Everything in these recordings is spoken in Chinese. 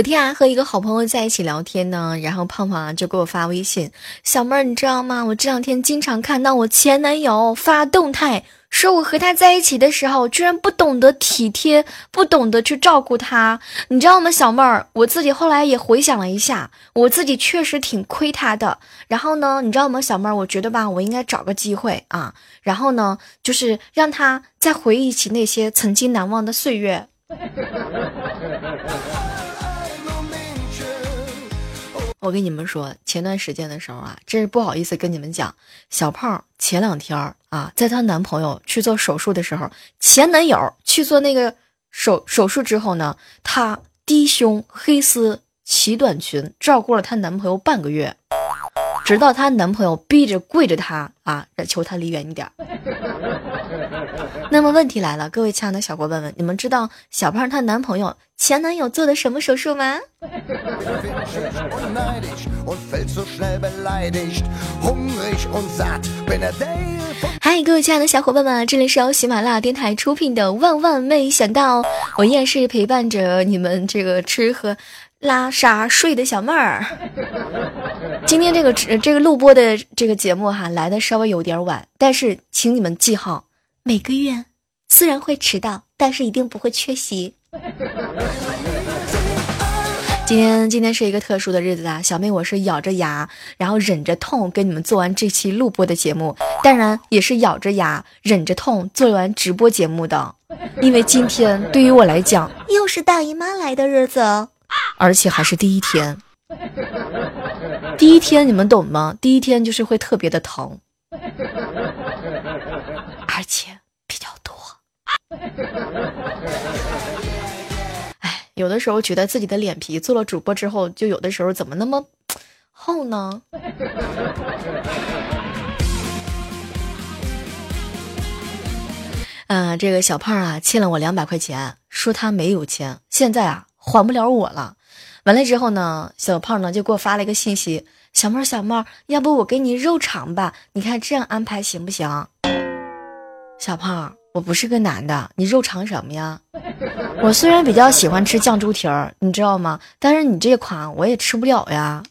昨天啊，和一个好朋友在一起聊天呢，然后胖胖啊就给我发微信，小妹儿，你知道吗？我这两天经常看到我前男友发动态。说我和他在一起的时候，居然不懂得体贴，不懂得去照顾他，你知道吗，小妹儿？我自己后来也回想了一下，我自己确实挺亏他的。然后呢，你知道吗，小妹儿？我觉得吧，我应该找个机会啊，然后呢，就是让他再回忆起那些曾经难忘的岁月。我跟你们说，前段时间的时候啊，真是不好意思跟你们讲，小胖前两天啊，在她男朋友去做手术的时候，前男友去做那个手手术之后呢，她低胸黑丝齐短裙照顾了她男朋友半个月。直到她男朋友逼着跪着她啊，求她离远一点。那么问题来了，各位亲爱的小伙伴们，你们知道小胖她男朋友前男友做的什么手术吗？嗨，各位亲爱的小伙伴们，这里是由喜马拉雅电台出品的《万万没想到》，我依然是陪伴着你们这个吃喝。拉撒睡的小妹儿，今天这个这个录播的这个节目哈来的稍微有点晚，但是请你们记好，每个月虽然会迟到，但是一定不会缺席。今天今天是一个特殊的日子啊，小妹我是咬着牙，然后忍着痛给你们做完这期录播的节目，当然也是咬着牙忍着痛做完直播节目的，因为今天对于我来讲又是大姨妈来的日子。而且还是第一天，第一天你们懂吗？第一天就是会特别的疼，而且。哎，有的时候觉得自己的脸皮做了主播之后，就有的时候怎么那么厚呢？嗯，这个小胖啊，欠了我两百块钱，说他没有钱，现在啊。还不了我了，完了之后呢，小胖呢就给我发了一个信息：“小妹，小妹，要不我给你肉偿吧？你看这样安排行不行？”小胖，我不是个男的，你肉长什么呀？我虽然比较喜欢吃酱猪蹄儿，你知道吗？但是你这款我也吃不了呀。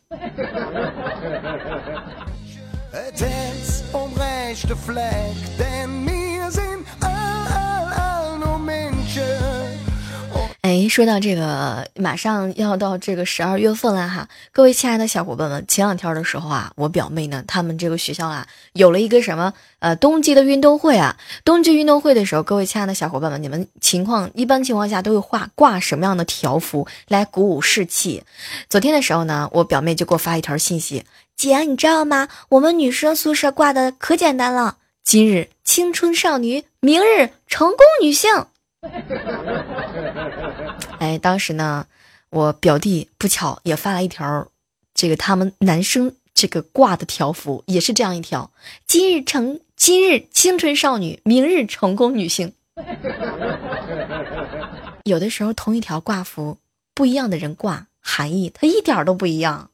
哎，说到这个，马上要到这个十二月份了哈，各位亲爱的小伙伴们，前两天的时候啊，我表妹呢，他们这个学校啊，有了一个什么呃冬季的运动会啊，冬季运动会的时候，各位亲爱的小伙伴们，你们情况一般情况下都会画挂什么样的条幅来鼓舞士气？昨天的时候呢，我表妹就给我发一条信息，姐，你知道吗？我们女生宿舍挂的可简单了，今日青春少女，明日成功女性。哎，当时呢，我表弟不巧也发了一条，这个他们男生这个挂的条幅也是这样一条：今日成今日青春少女，明日成功女性。有的时候同一条挂幅，不一样的人挂，含义它一点都不一样。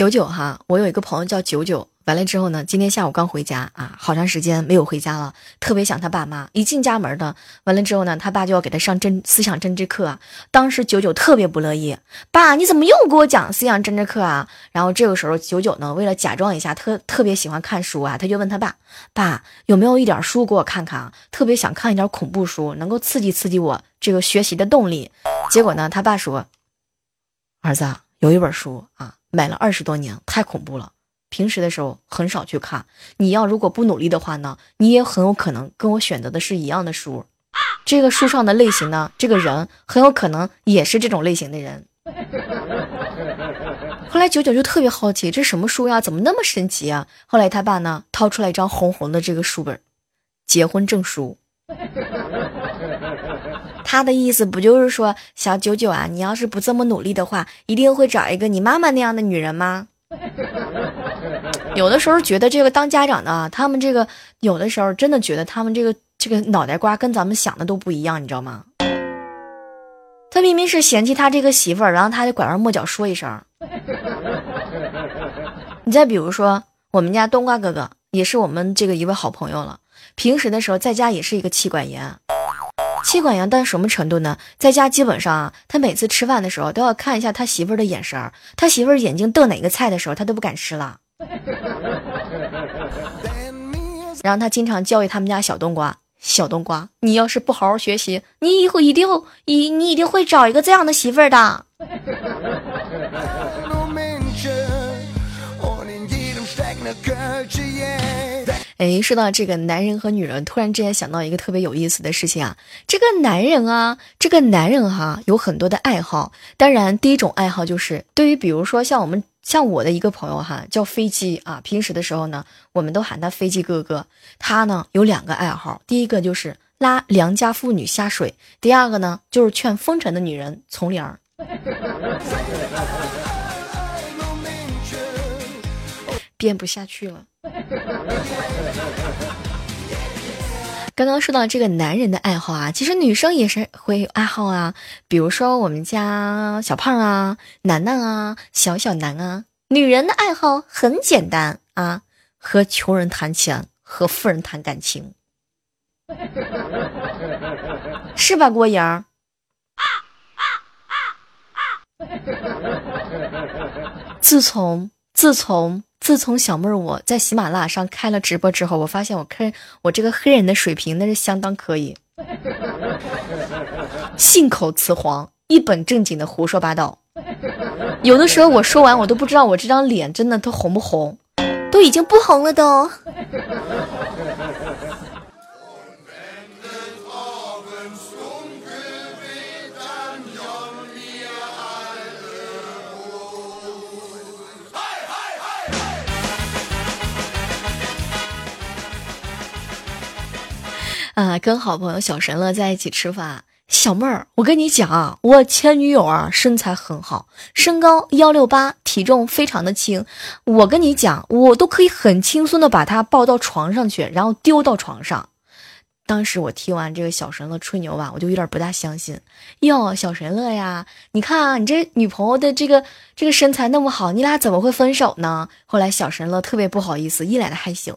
九九哈，我有一个朋友叫九九。完了之后呢，今天下午刚回家啊，好长时间没有回家了，特别想他爸妈。一进家门呢，完了之后呢，他爸就要给他上真思想政治课。当时九九特别不乐意，爸，你怎么又给我讲思想政治课啊？然后这个时候，九九呢，为了假装一下特特别喜欢看书啊，他就问他爸，爸有没有一点书给我看看啊？特别想看一点恐怖书，能够刺激刺激我这个学习的动力。结果呢，他爸说，儿子有一本书啊。买了二十多年，太恐怖了。平时的时候很少去看。你要如果不努力的话呢，你也很有可能跟我选择的是一样的书。这个书上的类型呢，这个人很有可能也是这种类型的人。后来九九就特别好奇，这什么书呀？怎么那么神奇啊？后来他爸呢，掏出来一张红红的这个书本，结婚证书。他的意思不就是说，小九九啊，你要是不这么努力的话，一定会找一个你妈妈那样的女人吗？有的时候觉得这个当家长的，他们这个有的时候真的觉得他们这个这个脑袋瓜跟咱们想的都不一样，你知道吗？他明明是嫌弃他这个媳妇儿，然后他就拐弯抹角说一声。你再比如说，我们家冬瓜哥哥也是我们这个一位好朋友了。平时的时候在家也是一个妻管严，妻管严到什么程度呢？在家基本上啊，他每次吃饭的时候都要看一下他媳妇儿的眼神儿，他媳妇儿眼睛瞪哪个菜的时候，他都不敢吃了。然后他经常教育他们家小冬瓜。小冬瓜，你要是不好好学习，你以后一定一你一定会找一个这样的媳妇儿的。哎，说到这个男人和女人，突然之间想到一个特别有意思的事情啊。这个男人啊，这个男人哈，有很多的爱好。当然，第一种爱好就是对于比如说像我们。像我的一个朋友哈，叫飞机啊，平时的时候呢，我们都喊他飞机哥哥。他呢有两个爱好，第一个就是拉良家妇女下水，第二个呢就是劝风尘的女人从良。编不下去了。刚刚说到这个男人的爱好啊，其实女生也是会有爱好啊。比如说我们家小胖啊、楠楠啊、小小楠啊，女人的爱好很简单啊，和穷人谈钱，和富人谈感情，是吧，郭莹？自从自从。自从小妹儿我在喜马拉雅上开了直播之后，我发现我看我这个黑人的水平那是相当可以，信口雌黄，一本正经的胡说八道，有的时候我说完我都不知道我这张脸真的都红不红，都已经不红了都。啊，跟好朋友小神乐在一起吃饭。小妹儿，我跟你讲啊，我前女友啊，身材很好，身高幺六八，体重非常的轻。我跟你讲，我都可以很轻松的把她抱到床上去，然后丢到床上。当时我听完这个小神乐吹牛吧，我就有点不大相信。哟，小神乐呀，你看啊，你这女朋友的这个这个身材那么好，你俩怎么会分手呢？后来小神乐特别不好意思，一脸的害羞。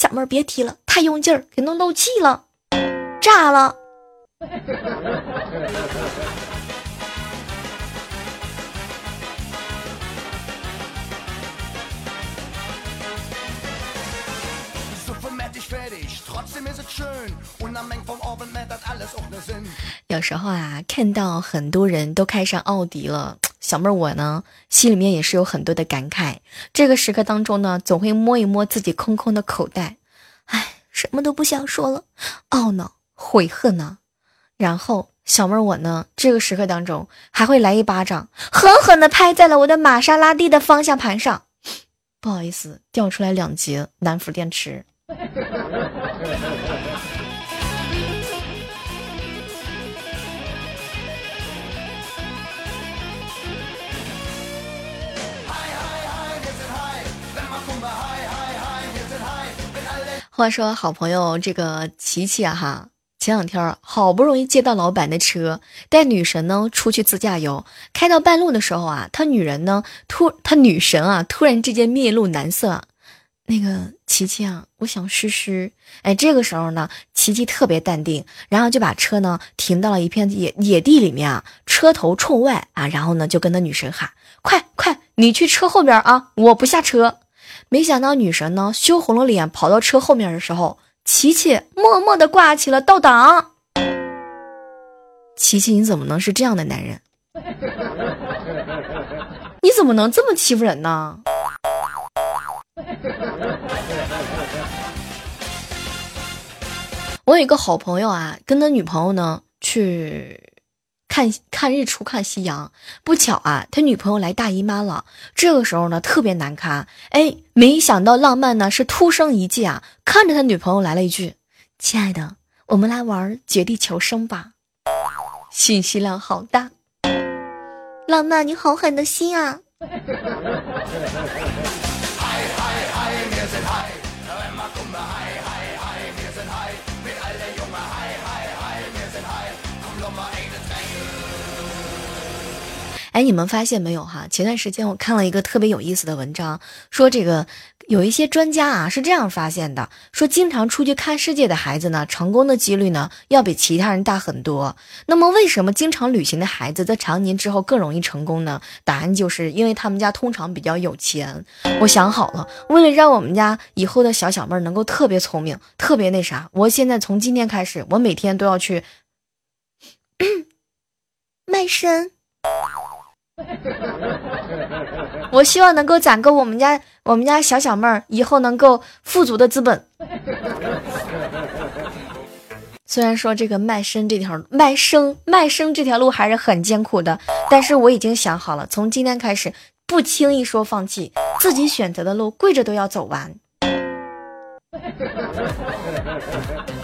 小妹儿别提了，太用劲儿，给弄漏气了，炸了。有时候啊，看到很多人都开上奥迪了。小妹儿，我呢，心里面也是有很多的感慨。这个时刻当中呢，总会摸一摸自己空空的口袋，唉，什么都不想说了，懊恼、悔恨呢。然后，小妹儿我呢，这个时刻当中还会来一巴掌，狠狠的拍在了我的玛莎拉蒂的方向盘上。不好意思，掉出来两节南孚电池。话说，好朋友这个琪琪啊，哈，前两天好不容易接到老板的车，带女神呢出去自驾游。开到半路的时候啊，他女人呢突，他女神啊突然之间面露难色。那个琪琪啊，我想试试。哎，这个时候呢，琪琪特别淡定，然后就把车呢停到了一片野野地里面啊，车头冲外啊，然后呢就跟那女神喊：“快快，你去车后边啊，我不下车。”没想到女神呢羞红了脸，跑到车后面的时候，琪琪默默的挂起了倒档。琪琪，你怎么能是这样的男人？你怎么能这么欺负人呢？我有一个好朋友啊，跟他女朋友呢去。看看日出，看夕阳。不巧啊，他女朋友来大姨妈了。这个时候呢，特别难堪。哎，没想到浪漫呢是突生一计啊！看着他女朋友来了一句：“亲爱的，我们来玩绝地求生吧。”信息量好大，浪漫你好狠的心啊！哎，你们发现没有哈？前段时间我看了一个特别有意思的文章，说这个有一些专家啊是这样发现的：说经常出去看世界的孩子呢，成功的几率呢要比其他人大很多。那么为什么经常旅行的孩子在长年之后更容易成功呢？答案就是因为他们家通常比较有钱。我想好了，为了让我们家以后的小小妹能够特别聪明、特别那啥，我现在从今天开始，我每天都要去 卖身。我希望能够攒够我们家我们家小小妹儿以后能够富足的资本。虽然说这个卖身这条卖生卖身这条路还是很艰苦的，但是我已经想好了，从今天开始不轻易说放弃，自己选择的路跪着都要走完。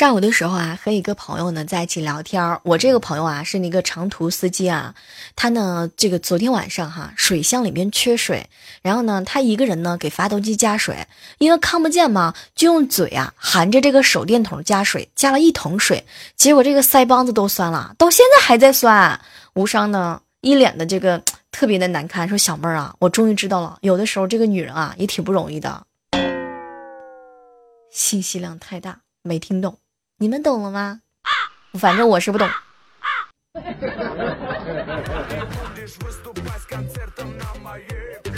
上午的时候啊，和一个朋友呢在一起聊天儿。我这个朋友啊是那个长途司机啊，他呢这个昨天晚上哈水箱里面缺水，然后呢他一个人呢给发动机加水，因为看不见嘛，就用嘴啊含着这个手电筒加水，加了一桶水，结果这个腮帮子都酸了，到现在还在酸。无伤呢一脸的这个特别的难堪，说小妹儿啊，我终于知道了，有的时候这个女人啊也挺不容易的。信息量太大，没听懂。你们懂了吗？反正我是不懂。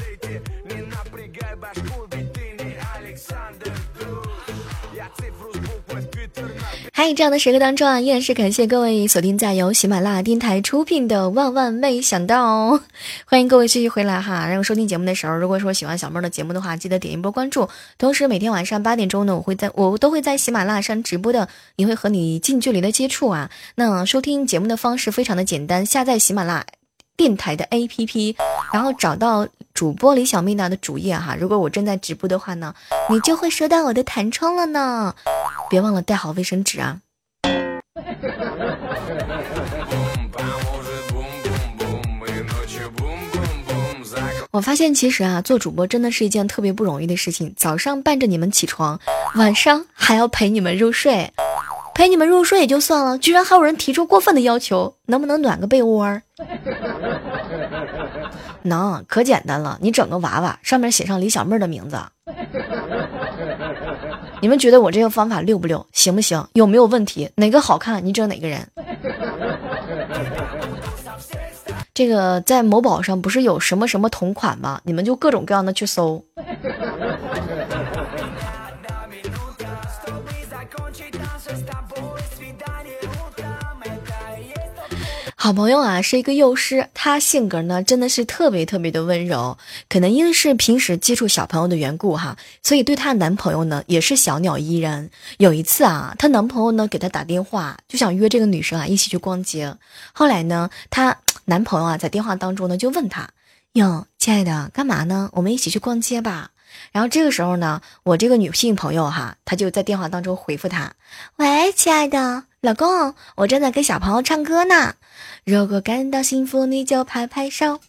在这样的时刻当中啊，依然是感谢各位锁定在由喜马拉雅电台出品的《万万没想到》，欢迎各位继续回来哈。然后收听节目的时候，如果说喜欢小妹的节目的话，记得点一波关注。同时，每天晚上八点钟呢，我会在我都会在喜马拉雅上直播的，也会和你近距离的接触啊。那收听节目的方式非常的简单，下载喜马拉雅。电台的 APP，然后找到主播李小蜜娜的主页哈。如果我正在直播的话呢，你就会收到我的弹窗了呢。别忘了带好卫生纸啊。我发现其实啊，做主播真的是一件特别不容易的事情。早上伴着你们起床，晚上还要陪你们入睡。陪你们入睡也就算了，居然还有人提出过分的要求，能不能暖个被窝？能，可简单了，你整个娃娃，上面写上李小妹的名字。你们觉得我这个方法溜不溜？行不行？有没有问题？哪个好看，你整哪个人。这个在某宝上不是有什么什么同款吗？你们就各种各样的去搜。好朋友啊，是一个幼师，他性格呢真的是特别特别的温柔，可能因为是平时接触小朋友的缘故哈，所以对她男朋友呢也是小鸟依人。有一次啊，她男朋友呢给她打电话，就想约这个女生啊一起去逛街。后来呢，她男朋友啊在电话当中呢就问她：“哟，亲爱的，干嘛呢？我们一起去逛街吧。”然后这个时候呢，我这个女性朋友哈，她就在电话当中回复他：“喂，亲爱的老公，我正在给小朋友唱歌呢。”如果感到幸福，你就拍拍手；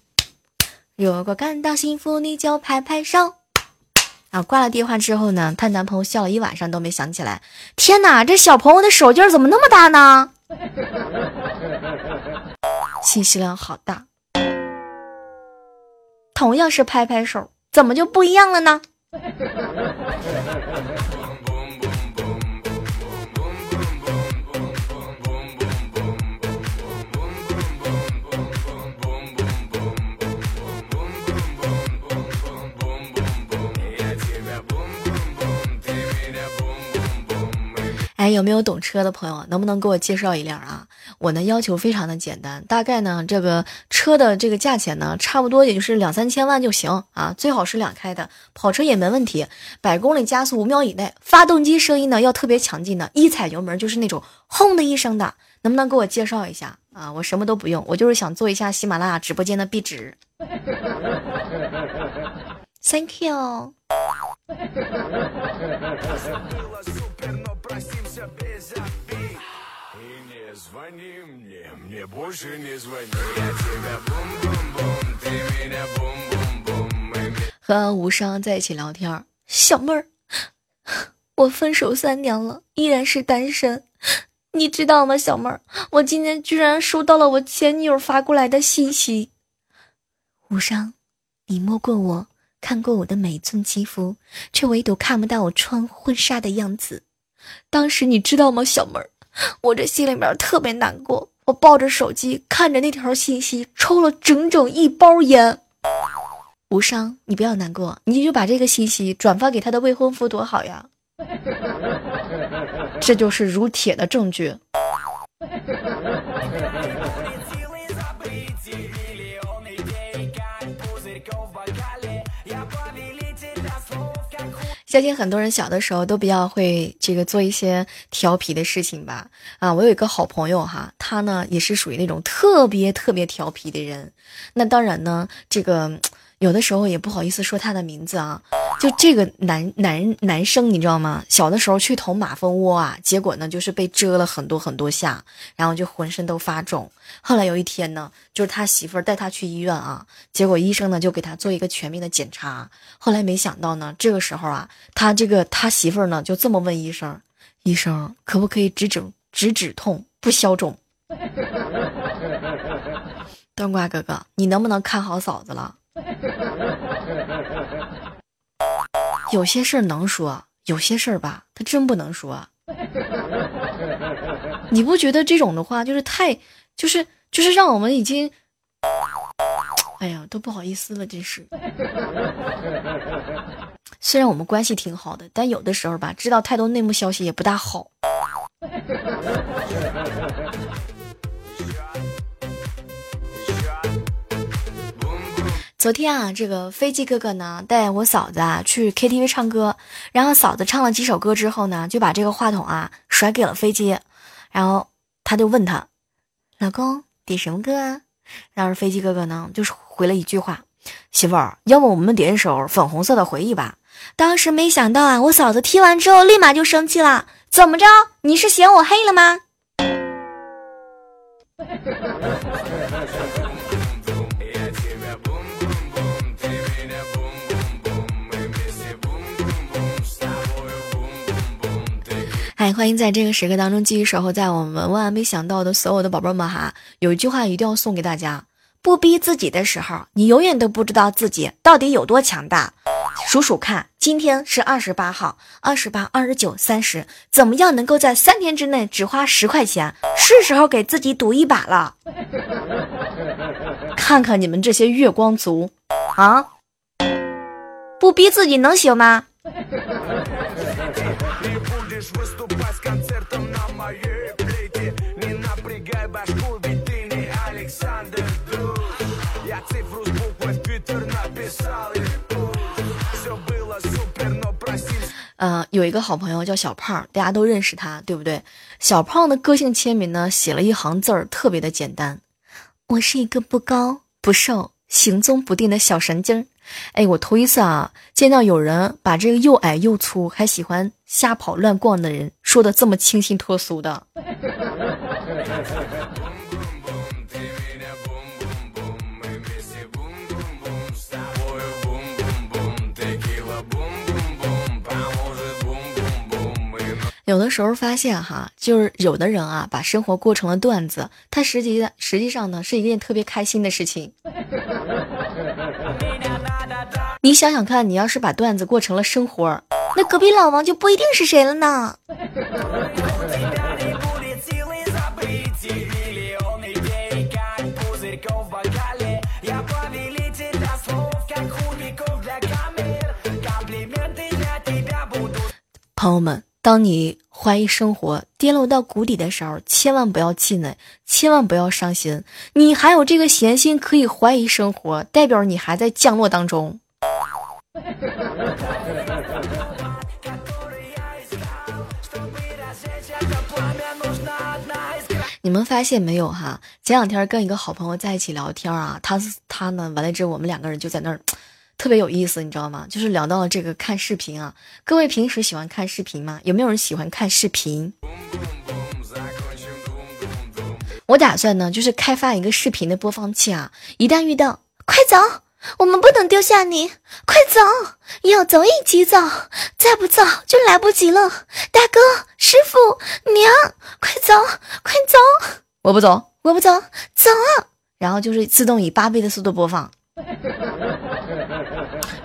如果感到幸福，你就拍拍手。啊，挂了电话之后呢，她男朋友笑了一晚上都没想起来。天哪，这小朋友的手劲儿怎么那么大呢？信息量好大。同样是拍拍手，怎么就不一样了呢？哎，有没有懂车的朋友？能不能给我介绍一辆啊？我呢要求非常的简单，大概呢这个车的这个价钱呢，差不多也就是两三千万就行啊，最好是两开的，跑车也没问题，百公里加速五秒以内，发动机声音呢要特别强劲的，一踩油门就是那种轰的一声的，能不能给我介绍一下啊？我什么都不用，我就是想做一下喜马拉雅直播间的壁纸。Thank you。和无伤在一起聊天，小妹儿，我分手三年了，依然是单身，你知道吗，小妹儿？我今天居然收到了我前女友发过来的信息。无伤，你摸过我，看过我的每寸肌肤，却唯独看不到我穿婚纱的样子。当时你知道吗，小妹儿？我这心里面特别难过，我抱着手机看着那条信息，抽了整整一包烟。无伤，你不要难过，你就把这个信息转发给他的未婚夫，多好呀！这就是如铁的证据。相信很多人小的时候都比较会这个做一些调皮的事情吧？啊，我有一个好朋友哈，他呢也是属于那种特别特别调皮的人。那当然呢，这个。有的时候也不好意思说他的名字啊，就这个男男男生，你知道吗？小的时候去捅马蜂窝啊，结果呢就是被蛰了很多很多下，然后就浑身都发肿。后来有一天呢，就是他媳妇儿带他去医院啊，结果医生呢就给他做一个全面的检查。后来没想到呢，这个时候啊，他这个他媳妇儿呢就这么问医生：“医生可不可以止止止止痛不消肿？” 冬瓜哥哥，你能不能看好嫂子了？有些事儿能说，有些事儿吧，他真不能说。你不觉得这种的话，就是太，就是就是让我们已经，哎呀，都不好意思了，真是。虽然我们关系挺好的，但有的时候吧，知道太多内幕消息也不大好。昨天啊，这个飞机哥哥呢带我嫂子啊去 KTV 唱歌，然后嫂子唱了几首歌之后呢，就把这个话筒啊甩给了飞机，然后他就问他，老公点什么歌啊？然后飞机哥哥呢就是回了一句话，媳妇儿，要不我们点一首粉红色的回忆吧？当时没想到啊，我嫂子听完之后立马就生气了，怎么着？你是嫌我黑了吗？哎，欢迎在这个时刻当中继续守候在我们万万没想到的所有的宝贝们哈！有一句话一定要送给大家：不逼自己的时候，你永远都不知道自己到底有多强大。数数看，今天是二十八号，二十八、二十九、三十，怎么样能够在三天之内只花十块钱？是时候给自己赌一把了。看看你们这些月光族啊，不逼自己能行吗？嗯，有一个好朋友叫小胖，大家都认识他，对不对？小胖的个性签名呢，写了一行字儿，特别的简单：我是一个不高不瘦、行踪不定的小神经。哎，我头一次啊见到有人把这个又矮又粗还喜欢瞎跑乱逛的人说的这么清新脱俗的。有的时候发现哈，就是有的人啊，把生活过成了段子，他实际实际上呢是一件特别开心的事情。你想想看，你要是把段子过成了生活，那隔壁老王就不一定是谁了呢。朋友们，当你怀疑生活跌落到谷底的时候，千万不要气馁，千万不要伤心。你还有这个闲心可以怀疑生活，代表你还在降落当中。你们发现没有哈？前两天跟一个好朋友在一起聊天啊，他他呢完了之后，我们两个人就在那儿，特别有意思，你知道吗？就是聊到了这个看视频啊。各位平时喜欢看视频吗？有没有人喜欢看视频？我打算呢，就是开发一个视频的播放器啊。一旦遇到，快走。我们不能丢下你，快走，要走一起走，再不走就来不及了。大哥、师傅、娘，快走，快走！我不走，我不走，走！然后就是自动以八倍的速度播放。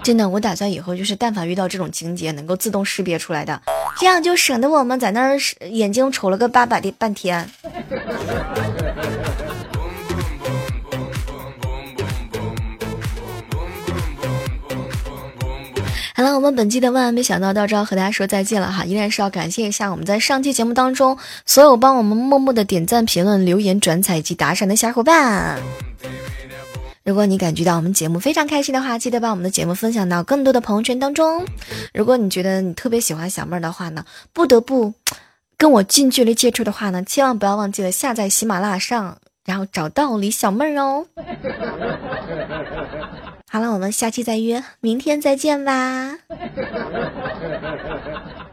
真的，我打算以后就是，但凡遇到这种情节，能够自动识别出来的，这样就省得我们在那儿眼睛瞅了个八百的半天。好了，我们本期的万万没想到到这要和大家说再见了哈，依然是要感谢一下我们在上期节目当中所有帮我们默默的点赞、评论、留言、转采以及打赏的小伙伴。如果你感觉到我们节目非常开心的话，记得把我们的节目分享到更多的朋友圈当中。如果你觉得你特别喜欢小妹儿的话呢，不得不跟我近距离接触的话呢，千万不要忘记了下载喜马拉雅上，然后找到李小妹儿哦。好了，我们下期再约，明天再见吧。